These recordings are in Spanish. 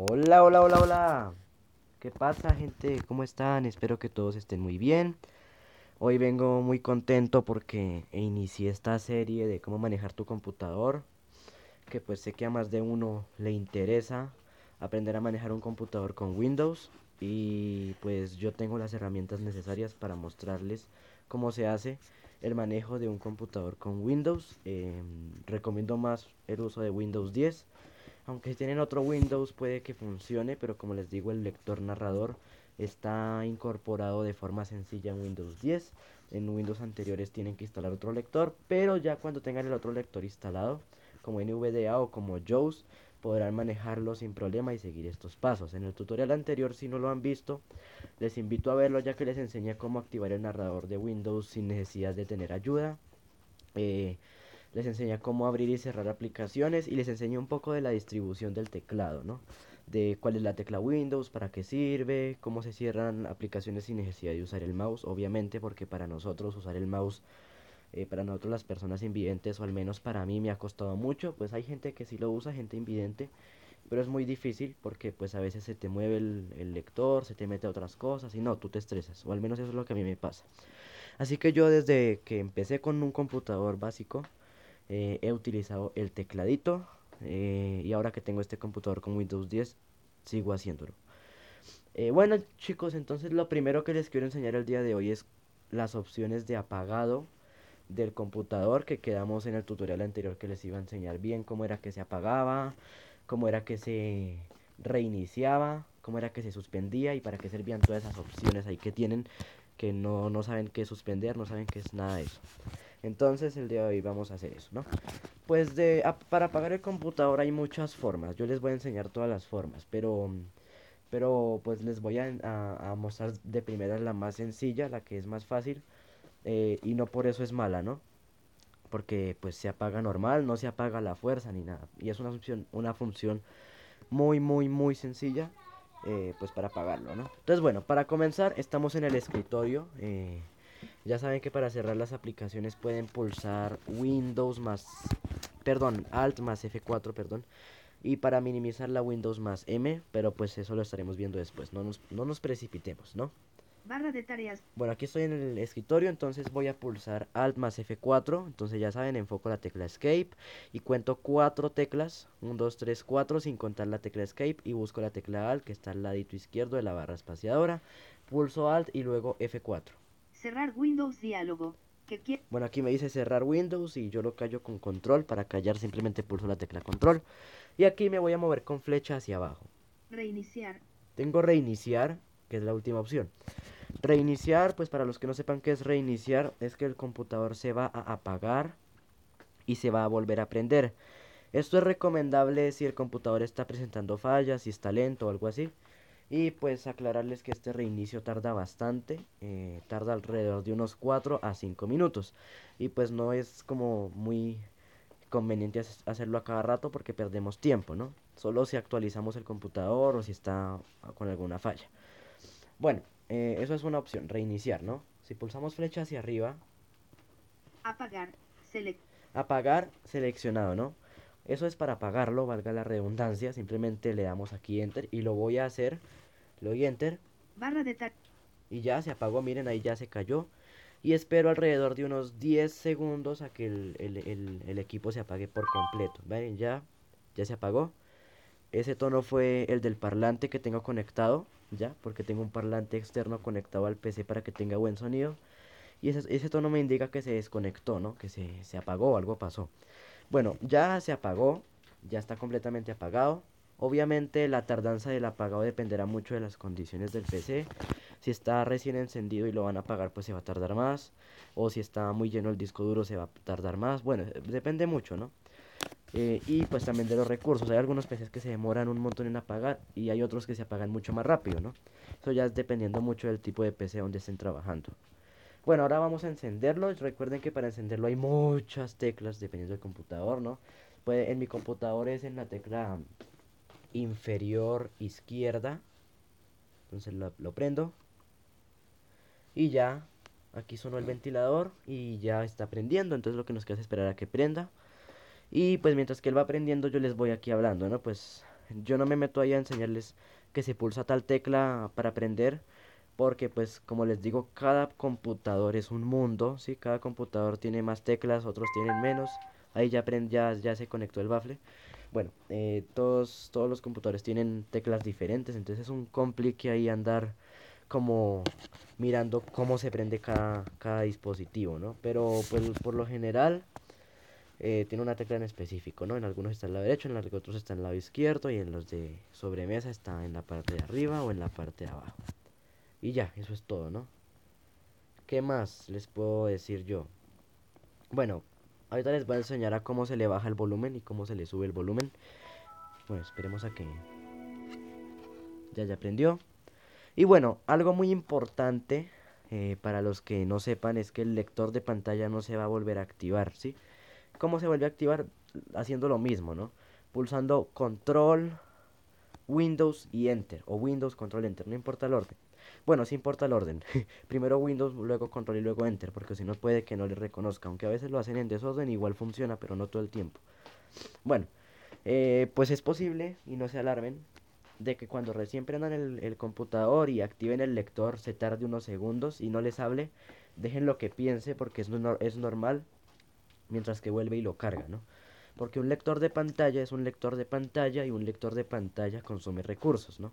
Hola, hola, hola, hola. ¿Qué pasa, gente? ¿Cómo están? Espero que todos estén muy bien. Hoy vengo muy contento porque inicié esta serie de cómo manejar tu computador. Que pues sé que a más de uno le interesa aprender a manejar un computador con Windows. Y pues yo tengo las herramientas necesarias para mostrarles cómo se hace el manejo de un computador con Windows. Em, recomiendo más el uso de Windows 10 aunque tienen otro Windows puede que funcione, pero como les digo el lector narrador está incorporado de forma sencilla en Windows 10. En Windows anteriores tienen que instalar otro lector, pero ya cuando tengan el otro lector instalado, como NVDA o como JAWS, podrán manejarlo sin problema y seguir estos pasos. En el tutorial anterior, si no lo han visto, les invito a verlo ya que les enseñé cómo activar el narrador de Windows sin necesidad de tener ayuda. Eh, les enseña cómo abrir y cerrar aplicaciones y les enseña un poco de la distribución del teclado, ¿no? De cuál es la tecla Windows, para qué sirve, cómo se cierran aplicaciones sin necesidad de usar el mouse, obviamente porque para nosotros usar el mouse, eh, para nosotros las personas invidentes, o al menos para mí me ha costado mucho, pues hay gente que sí lo usa, gente invidente, pero es muy difícil porque pues a veces se te mueve el, el lector, se te mete a otras cosas y no, tú te estresas, o al menos eso es lo que a mí me pasa. Así que yo desde que empecé con un computador básico, eh, he utilizado el tecladito eh, y ahora que tengo este computador con Windows 10 sigo haciéndolo. Eh, bueno chicos, entonces lo primero que les quiero enseñar el día de hoy es las opciones de apagado del computador que quedamos en el tutorial anterior que les iba a enseñar bien cómo era que se apagaba, cómo era que se reiniciaba, cómo era que se suspendía y para qué servían todas esas opciones ahí que tienen que no, no saben qué suspender, no saben qué es nada de eso. Entonces el día de hoy vamos a hacer eso, ¿no? Pues de, para apagar el computador hay muchas formas. Yo les voy a enseñar todas las formas, pero, pero pues les voy a, mostrar de primera la más sencilla, la que es más fácil. Eh, y no por eso es mala, ¿no? Porque pues se apaga normal, no se apaga la fuerza ni nada. Y es una función, una función muy, muy, muy sencilla. Eh, pues para apagarlo, ¿no? Entonces bueno, para comenzar estamos en el escritorio. Eh, ya saben que para cerrar las aplicaciones pueden pulsar Windows más, perdón, Alt más F4, perdón. Y para minimizar la Windows más M, pero pues eso lo estaremos viendo después, no nos, no nos precipitemos, ¿no? Barra de tareas. Bueno, aquí estoy en el escritorio, entonces voy a pulsar Alt más F4. Entonces ya saben, enfoco la tecla Escape y cuento cuatro teclas. 1, 2, 3, 4, sin contar la tecla Escape. Y busco la tecla Alt, que está al ladito izquierdo de la barra espaciadora. Pulso Alt y luego F4. Cerrar Windows diálogo. bueno, aquí me dice cerrar Windows y yo lo callo con control. Para callar simplemente pulso la tecla control. Y aquí me voy a mover con flecha hacia abajo. Reiniciar. Tengo reiniciar, que es la última opción. Reiniciar, pues para los que no sepan qué es reiniciar, es que el computador se va a apagar y se va a volver a prender. Esto es recomendable si el computador está presentando fallas, si está lento o algo así. Y pues aclararles que este reinicio tarda bastante, eh, tarda alrededor de unos 4 a 5 minutos. Y pues no es como muy conveniente hacerlo a cada rato porque perdemos tiempo, ¿no? Solo si actualizamos el computador o si está con alguna falla. Bueno, eh, eso es una opción, reiniciar, ¿no? Si pulsamos flecha hacia arriba. Apagar, apagar seleccionado, ¿no? Eso es para apagarlo, valga la redundancia. Simplemente le damos aquí Enter y lo voy a hacer. Le doy Enter. Barra de y ya se apagó, miren, ahí ya se cayó. Y espero alrededor de unos 10 segundos a que el, equipo se apague por completo. Ven, ya, ya se apagó. Ese tono fue el del parlante que tengo conectado, ya, porque tengo un parlante externo conectado al PC para que tenga buen sonido. Y ese, ese tono me indica que se desconectó, ¿no? Que se, se apagó, algo pasó. Bueno, ya se apagó, ya está completamente apagado. Obviamente la tardanza del apagado dependerá mucho de las condiciones del PC. Si está recién encendido y lo van a apagar, pues se va a tardar más. O si está muy lleno el disco duro, se va a tardar más. Bueno, depende mucho, ¿no? Eh, y pues también de los recursos. Hay algunos PCs que se demoran un montón en apagar y hay otros que se apagan mucho más rápido, ¿no? Eso ya es dependiendo mucho del tipo de PC donde estén trabajando. Bueno, ahora vamos a encenderlo. Recuerden que para encenderlo hay muchas teclas dependiendo del computador, ¿no? Puede, en mi computador es en la tecla inferior izquierda. Entonces lo, prendo. Y ya, aquí sonó el ventilador y ya está prendiendo. Entonces lo que nos queda es esperar a que prenda. Y pues mientras que él va prendiendo yo les voy aquí hablando, ¿no? Pues yo no me meto ahí a enseñarles que se pulsa tal tecla para aprender, porque pues como les digo, cada computador es un mundo, ¿sí? Cada computador tiene más teclas, otros tienen menos. Ahí ya, ya, ya se conectó el bafle. Bueno, eh, todos, todos los computadores tienen teclas diferentes, entonces es un complique ahí andar como mirando cómo se prende cada, cada dispositivo, ¿no? Pero pues por lo general eh, tiene una tecla en específico, ¿no? En algunos está en el lado derecho, en los otros está en lado izquierdo y en los de sobremesa está en la parte de arriba o en la parte de abajo. Y ya, eso es todo, ¿no? ¿Qué más les puedo decir yo? Bueno, ahorita les voy a enseñar a cómo se le baja el volumen y cómo se le sube el volumen. Bueno, esperemos a que ya ya aprendió. Y bueno, algo muy importante eh, para los que no sepan es que el lector de pantalla no se va a volver a activar, ¿sí? ¿Cómo se vuelve a activar? Haciendo lo mismo, ¿no? Pulsando control, Windows y Enter. O Windows, control, Enter. No importa el orden. Bueno, sí importa el orden. Primero Windows, luego control y luego Enter. Porque si no puede que no le reconozca. Aunque a veces lo hacen en desorden, igual funciona, pero no todo el tiempo. Bueno, eh, pues es posible, y no se alarmen, de que cuando recién prendan el, el, computador y activen el lector se tarde unos segundos y no les hable, dejen lo que piense porque es, no, es normal mientras que vuelve y lo carga, ¿no? Porque un lector de pantalla es un lector de pantalla y un lector de pantalla consume recursos, ¿no?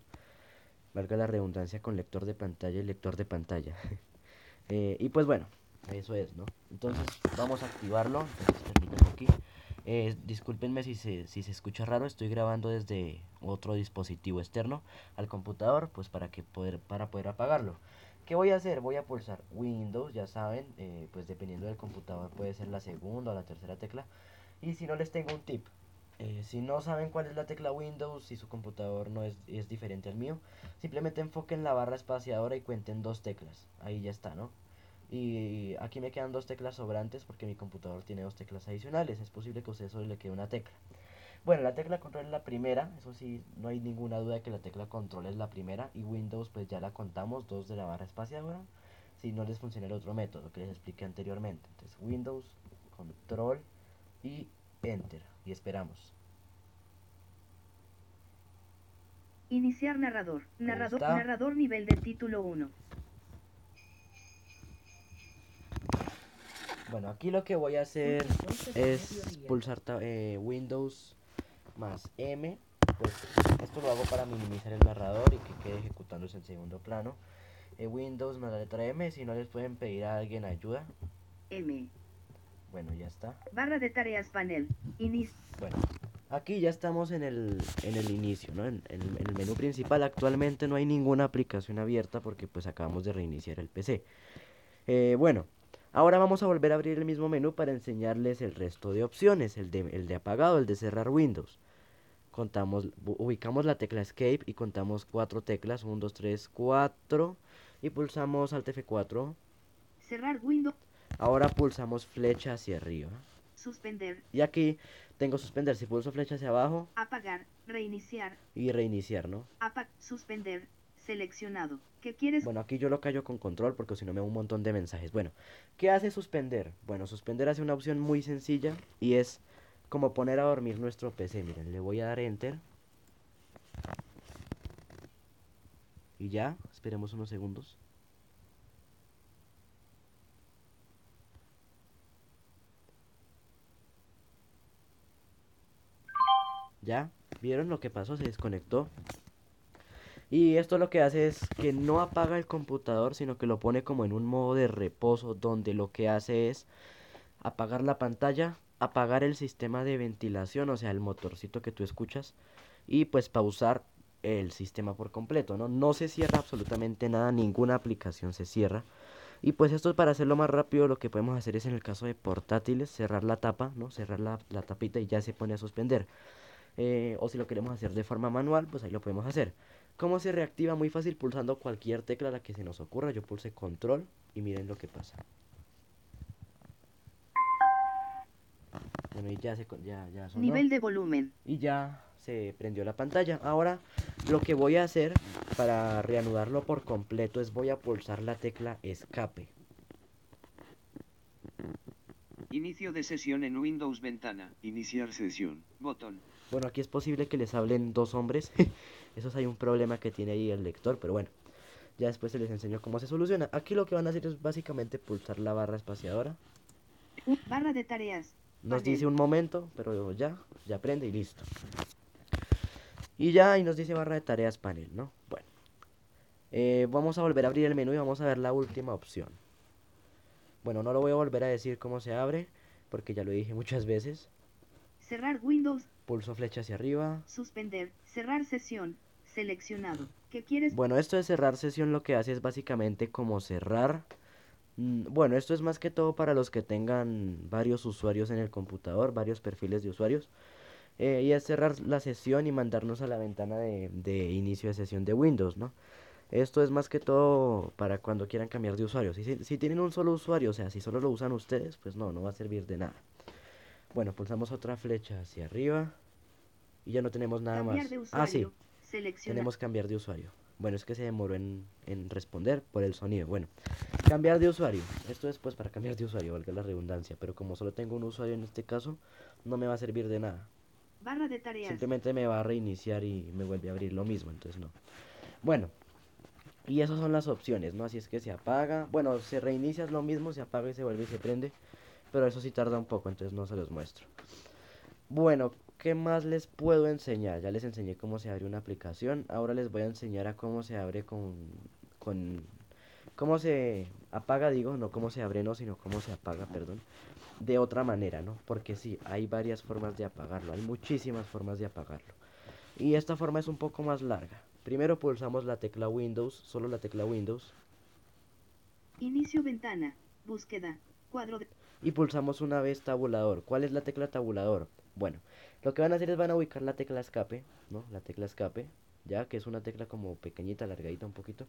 Valga la redundancia con lector de pantalla y lector de pantalla. eh, y pues bueno, eso es, ¿no? Entonces vamos a activarlo. Entonces, aquí. Eh, discúlpenme si se, si se escucha raro, estoy grabando desde otro dispositivo externo al computador, pues para, que poder, para poder apagarlo. ¿Qué voy a hacer? Voy a pulsar Windows, ya saben, eh, pues dependiendo del computador puede ser la segunda o la tercera tecla. Y si no les tengo un tip, eh, si no saben cuál es la tecla Windows, si su computador no es, es diferente al mío, simplemente enfoquen la barra espaciadora y cuenten dos teclas. Ahí ya está, ¿no? Y aquí me quedan dos teclas sobrantes porque mi computador tiene dos teclas adicionales. Es posible que a usted solo le quede una tecla. Bueno, la tecla control es la primera, eso sí, no hay ninguna duda de que la tecla control es la primera y Windows pues ya la contamos, dos de la barra espaciadora, si no les funciona el otro método que les expliqué anteriormente. Entonces Windows, control y enter y esperamos. Iniciar narrador, narrador, narrador nivel de título 1. Bueno, aquí lo que voy a hacer es pulsar eh, Windows más M. Pues esto lo hago para minimizar el narrador y que quede ejecutándose en segundo plano. Eh, Windows más la letra M, si no les pueden pedir a alguien ayuda. M. Bueno, ya está. Barra de tareas panel. Inicio. Bueno, aquí ya estamos en el, en el inicio, ¿no? En, en, el menú principal actualmente no hay ninguna aplicación abierta porque pues acabamos de reiniciar el PC. Eh, bueno, Ahora vamos a volver a abrir el mismo menú para enseñarles el resto de opciones, el de, el de apagado, el de cerrar Windows. Contamos, ubicamos la tecla Escape y contamos cuatro teclas, 1, 2, 3, 4 y pulsamos Alt F4. Cerrar Windows. Ahora pulsamos flecha hacia arriba. Suspender. Y aquí tengo suspender, si pulso flecha hacia abajo. Apagar, reiniciar. Y reiniciar, ¿no? Apag, suspender, seleccionado. ¿Qué quieres? Bueno, aquí yo lo callo con control porque si no me da un montón de mensajes. Bueno, ¿qué hace suspender? Bueno, suspender hace una opción muy sencilla y es como poner a dormir nuestro PC. Miren, le voy a dar enter. Y ya, esperemos unos segundos. ¿Ya? ¿Vieron lo que pasó? Se desconectó. Y esto lo que hace es que no apaga el computador, sino que lo pone como en un modo de reposo, donde lo que hace es apagar la pantalla, apagar el sistema de ventilación, o sea, el motorcito que tú escuchas, y pues pausar el sistema por completo, ¿no? No se cierra absolutamente nada, ninguna aplicación se cierra. Y pues esto para hacerlo más rápido lo que podemos hacer es en el caso de portátiles cerrar la tapa, ¿no? Cerrar la tapita y ya se pone a suspender. Eh, o si lo queremos hacer de forma manual, pues ahí lo podemos hacer. ¿Cómo se reactiva? Muy fácil pulsando cualquier tecla a la que se nos ocurra. Yo pulse control y miren lo que pasa. Bueno, y ya se ya, ya sonó. Nivel de volumen. Y ya se prendió la pantalla. Ahora lo que voy a hacer para reanudarlo por completo es voy a pulsar la tecla escape. Inicio de sesión en Windows ventana. Iniciar sesión. Botón. Bueno, aquí es posible que les hablen dos hombres. Eso es hay un problema que tiene ahí el lector, pero bueno. Ya después se les enseño cómo se soluciona. Aquí lo que van a hacer es básicamente pulsar la barra espaciadora. Barra de tareas. Nos dice un momento, pero ya, ya prende y listo. Y ya ahí nos dice barra de tareas panel, ¿no? Bueno. Eh, vamos a volver a abrir el menú y vamos a ver la última opción. Bueno, no lo voy a volver a decir cómo se abre, porque ya lo dije muchas veces. Cerrar Windows. Pulso flecha hacia arriba. Suspender. Cerrar sesión. Seleccionado. ¿Qué quieres? Bueno, esto de cerrar sesión lo que hace es básicamente como cerrar. Mm, bueno, esto es más que todo para los que tengan varios usuarios en el computador, varios perfiles de usuarios. Eh, y es cerrar la sesión y mandarnos a la ventana de, de, inicio de sesión de Windows, ¿no? Esto es más que todo para cuando quieran cambiar de usuario. Si, si tienen un solo usuario, o sea, si solo lo usan ustedes, pues no, no va a servir de nada. Bueno, pulsamos otra flecha hacia arriba y ya no tenemos nada más. ah, sí. Tenemos cambiar de usuario. Bueno, es que se demoró en, en, responder por el sonido. Bueno, cambiar de usuario. Esto es pues para cambiar de usuario, valga la redundancia. Pero como solo tengo un usuario en este caso, no me va a servir de nada. Barra de tareas. Simplemente me va a reiniciar y me vuelve a abrir lo mismo, entonces no. Bueno, y esas son las opciones, ¿no? Así es que se apaga. Bueno, se reinicia es lo mismo, se apaga y se vuelve y se prende. Pero eso sí tarda un poco, entonces no se los muestro. Bueno, ¿qué más les puedo enseñar? Ya les enseñé cómo se abre una aplicación. Ahora les voy a enseñar a cómo se abre con... con cómo se apaga, digo, no cómo se abre, no, sino cómo se apaga, perdón. De otra manera, ¿no? Porque sí, hay varias formas de apagarlo. Hay muchísimas formas de apagarlo. Y esta forma es un poco más larga. Primero pulsamos la tecla Windows, solo la tecla Windows. Inicio ventana, búsqueda, cuadro de... Y pulsamos una vez tabulador. ¿Cuál es la tecla tabulador? Bueno, lo que van a hacer es van a ubicar la tecla escape, ¿no? La tecla escape, ya que es una tecla como pequeñita, alargadita un poquito.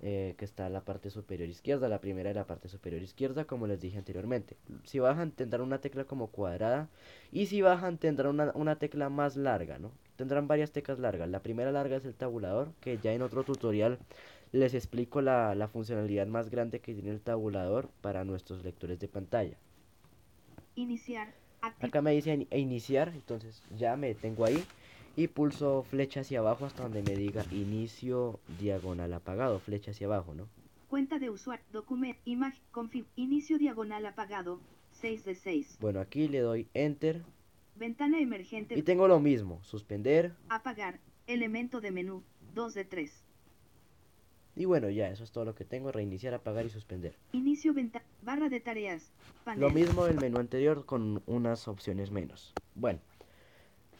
Eh, que está en la parte superior izquierda, la primera de la parte superior izquierda, como les dije anteriormente. Si bajan tendrán una tecla como cuadrada y si bajan tendrán una, una tecla más larga, ¿no? Tendrán varias teclas largas. La primera larga es el tabulador, que ya en otro tutorial les explico la, la funcionalidad más grande que tiene el tabulador para nuestros lectores de pantalla. Iniciar. Acá me dice iniciar, entonces ya me tengo ahí y pulso flecha hacia abajo hasta donde me diga inicio diagonal apagado, flecha hacia abajo, ¿no? Cuenta de usuario, documento, imagen, config, inicio diagonal apagado, 6 de 6. Bueno, aquí le doy enter. Ventana emergente. Y tengo lo mismo, suspender. Apagar, elemento de menú, 2 de 3. Y bueno, ya, eso es todo lo que tengo, reiniciar, apagar y suspender. Inicio ventana, barra de tareas, panel. Lo mismo del menú anterior con unas opciones menos. Bueno.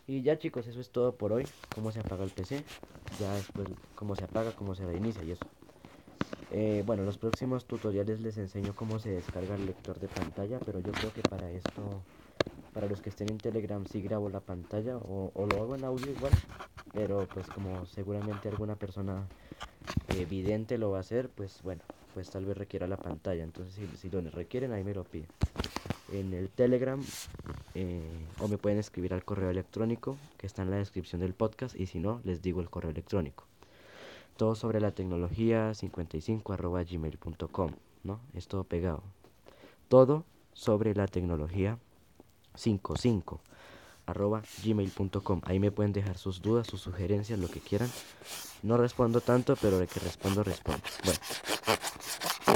Y ya chicos, eso es todo por hoy. Cómo se apaga el PC. Ya después cómo se apaga, cómo se reinicia y eso. Eh, bueno, los próximos tutoriales les enseño cómo se descarga el lector de pantalla. Pero yo creo que para esto, para los que estén en Telegram, sí grabo la pantalla. O, o lo hago en audio igual. Pero pues como seguramente alguna persona evidente lo va a hacer, pues bueno, pues tal vez requiera la pantalla. Entonces si, si lo requieren, ahí me lo piden en el Telegram eh, o me pueden escribir al correo electrónico que está en la descripción del podcast y si no, les digo el correo electrónico. Todo sobre la tecnología 55 arroba gmail.com, ¿no? Es todo pegado. Todo sobre la tecnología 55 arroba gmail.com. Ahí me pueden dejar sus dudas, sus sugerencias, lo que quieran. No respondo tanto, pero de que respondo, respondo. Bueno,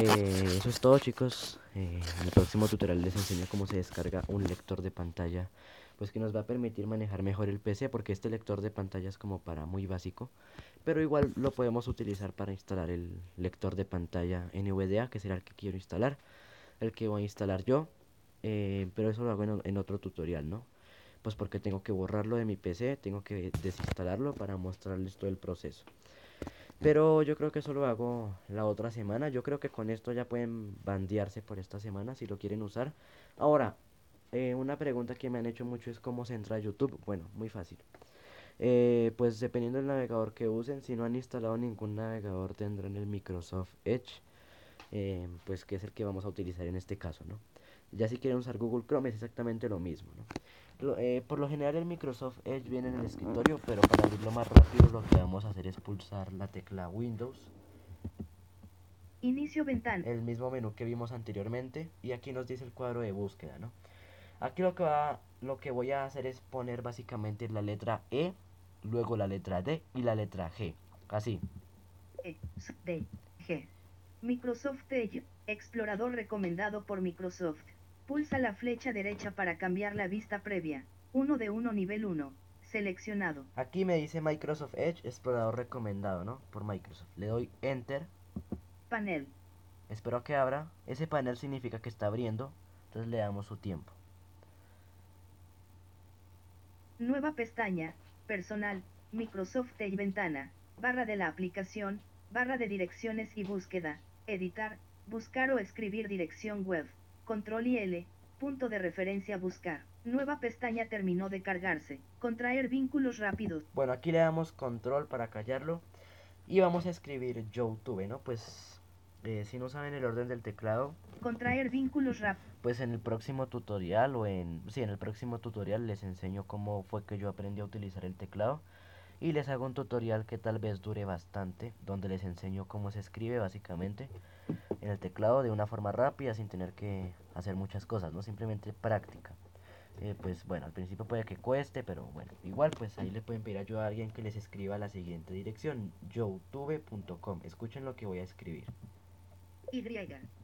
eh, eso es todo chicos. Eh, en el próximo tutorial les enseño cómo se descarga un lector de pantalla. Pues que nos va a permitir manejar mejor el PC porque este lector de pantalla es como para muy básico. Pero igual lo podemos utilizar para instalar el lector de pantalla NVDA que será el que quiero instalar. El que voy a instalar yo. Eh, pero eso lo hago en, en otro tutorial, ¿no? Pues porque tengo que borrarlo de mi PC, tengo que desinstalarlo para mostrarles todo el proceso. Pero yo creo que eso lo hago la otra semana. Yo creo que con esto ya pueden bandearse por esta semana si lo quieren usar. Ahora, eh, una pregunta que me han hecho mucho es cómo se entra YouTube. Bueno, muy fácil. Eh, pues dependiendo del navegador que usen, si no han instalado ningún navegador tendrán el Microsoft Edge, eh, pues que es el que vamos a utilizar en este caso, ¿no? Ya si quieren usar Google Chrome es exactamente lo mismo, ¿no? Eh, por lo general el Microsoft Edge viene en el escritorio, pero para abrirlo más rápido lo que vamos a hacer es pulsar la tecla Windows. Inicio ventana. El mismo menú que vimos anteriormente y aquí nos dice el cuadro de búsqueda, ¿no? Aquí lo que, va, lo que voy a hacer es poner básicamente la letra E, luego la letra D y la letra G. Así. E, D, G. Microsoft Edge, explorador recomendado por Microsoft. Pulsa la flecha derecha para cambiar la vista previa. 1 de 1 nivel 1. Seleccionado. Aquí me dice Microsoft Edge, explorador recomendado, ¿no? Por Microsoft. Le doy Enter. Panel. Espero que abra. Ese panel significa que está abriendo. Entonces le damos su tiempo. Nueva pestaña. Personal. Microsoft Edge ventana. Barra de la aplicación. Barra de direcciones y búsqueda. Editar. Buscar o escribir dirección web. Control y L. Punto de referencia buscar. Nueva pestaña terminó de cargarse. Contraer vínculos rápidos. Bueno, aquí le damos control para callarlo. Y vamos a escribir YouTube, ¿no? Pues eh, si no saben el orden del teclado, Contraer vínculos rápidos. pues en el próximo tutorial o en... Sí, en el próximo tutorial les enseño cómo fue que yo aprendí a utilizar el teclado. Y les hago un tutorial que tal vez dure bastante, donde les enseño cómo se escribe básicamente en el teclado de una forma rápida sin tener que hacer muchas cosas, ¿no? Simplemente práctica. Eh, pues bueno, al principio puede que cueste, pero bueno, igual pues ahí le pueden pedir ayuda a alguien que les escriba la siguiente dirección, youtube.com. Escuchen lo que voy a escribir. Y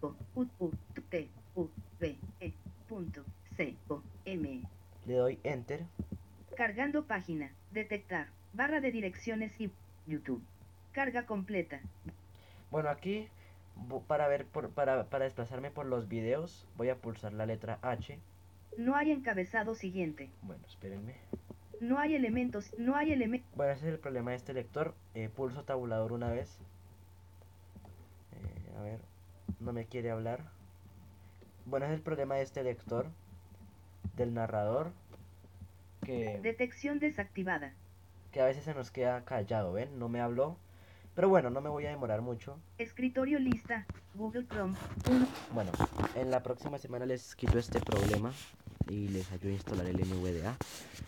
O U U T U V E punto C O M Le doy enter. Cargando página. Detectar. Barra de direcciones y YouTube. Carga completa. Bueno, aquí para ver por, para, para desplazarme por los videos voy a pulsar la letra H. No hay encabezado siguiente. Bueno, espérenme. No hay elementos. No hay elementos. Bueno, ese es el problema de este lector. Eh, pulso tabulador una vez. Eh, a ver, no me quiere hablar. Bueno, ese es el problema de este lector. Del narrador. Que, Detección desactivada. Que a veces se nos queda callado, ¿ven? No me habló. Pero bueno, no me voy a demorar mucho. Escritorio lista. Google Chrome. 1. Bueno, en la próxima semana les quito este problema y les ayudo a instalar el NVDA.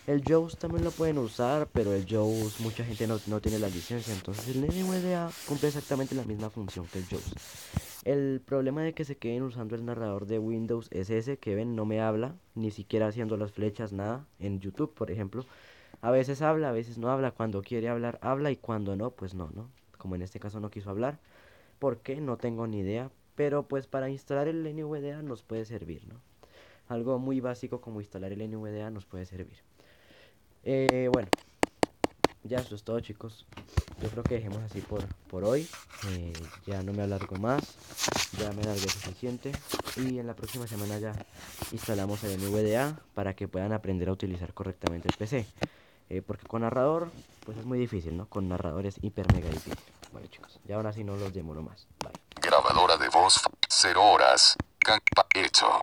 El JAWS también lo pueden usar, pero el JAWS mucha gente no, no tiene la licencia, entonces el NVDA cumple exactamente la misma función que el JAWS. El problema de que se queden usando el narrador de Windows es ese que ven no me habla, ni siquiera haciendo las flechas, nada. En YouTube, por ejemplo, a veces habla, a veces no habla. Cuando quiere hablar, habla y cuando no, pues no, ¿no? Como en este caso no quiso hablar. ¿Por qué? No tengo ni idea. Pero pues para instalar el NVDA nos puede servir, ¿no? Algo muy básico como instalar el NVDA nos puede servir. Eh, bueno, ya eso es todo chicos. Yo creo que dejemos así por, por hoy. Eh, ya no me alargo más. Ya me alargué suficiente. Y en la próxima semana ya instalamos el NVDA para que puedan aprender a utilizar correctamente el PC. Eh, porque con narrador, pues es muy difícil, ¿no? Con narrador es hiper mega difícil. Bueno chicos, ya ahora sí no los demoro más. Bye. Grabadora de voz, 0 horas. Campa hecho.